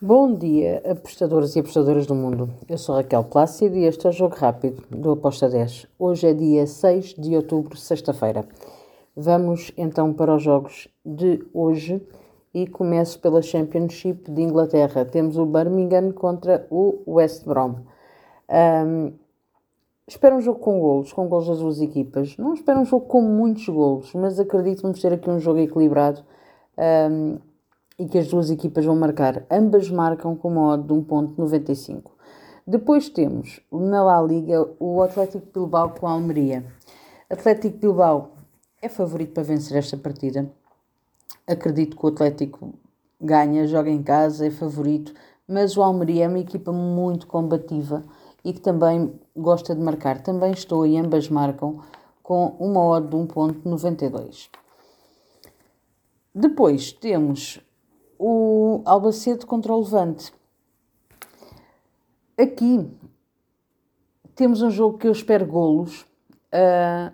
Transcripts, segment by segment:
Bom dia, apostadores e apostadoras do mundo. Eu sou Raquel Plácido e este é o Jogo Rápido do Aposta 10. Hoje é dia 6 de outubro, sexta-feira. Vamos então para os jogos de hoje e começo pela Championship de Inglaterra. Temos o Birmingham contra o West Brom. Um, espero um jogo com golos, com golos das duas equipas. Não espero um jogo com muitos golos, mas acredito que vamos ter aqui um jogo equilibrado. Um, e que as duas equipas vão marcar. Ambas marcam com uma odd de 1.95. Depois temos na La Liga o Atlético Bilbao com a Almeria. Atlético Bilbao é favorito para vencer esta partida. Acredito que o Atlético ganha, joga em casa, é favorito, mas o Almeria é uma equipa muito combativa e que também gosta de marcar. Também estou e ambas marcam com uma odd de 1.92. Depois temos o Albacete contra o Levante. Aqui temos um jogo que eu espero golos. Uh,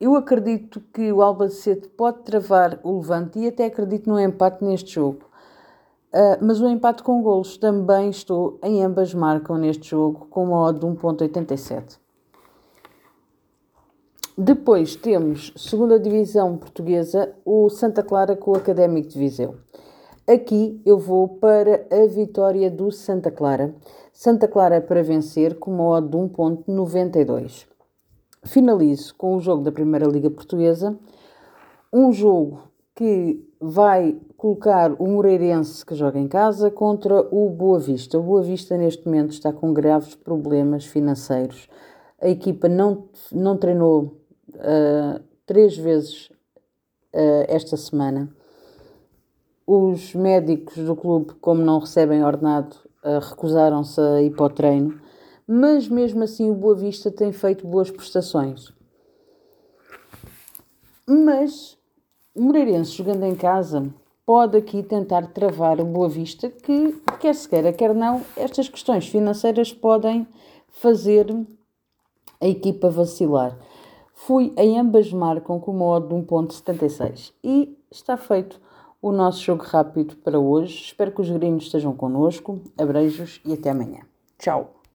eu acredito que o Albacete pode travar o Levante e até acredito no empate neste jogo. Uh, mas o empate com golos também estou em ambas marcam neste jogo com uma odd de 1.87. Depois temos segunda divisão portuguesa, o Santa Clara com o Académico de Viseu. Aqui eu vou para a vitória do Santa Clara. Santa Clara para vencer com uma odd de 1.92. Finalizo com o jogo da Primeira Liga Portuguesa. Um jogo que vai colocar o Moreirense que joga em casa contra o Boa Vista. O Boa Vista neste momento está com graves problemas financeiros. A equipa não, não treinou uh, três vezes uh, esta semana os médicos do clube, como não recebem ordenado, uh, recusaram-se a ir para o treino, mas mesmo assim o Boa Vista tem feito boas prestações. Mas o Moreirense, jogando em casa, pode aqui tentar travar o Boa Vista, que, quer se queira, quer não, estas questões financeiras podem fazer a equipa vacilar. Fui em ambas marcam com uma odd de 1.76 e está feito o nosso jogo rápido para hoje. Espero que os gringos estejam connosco. Abreijos e até amanhã. Tchau!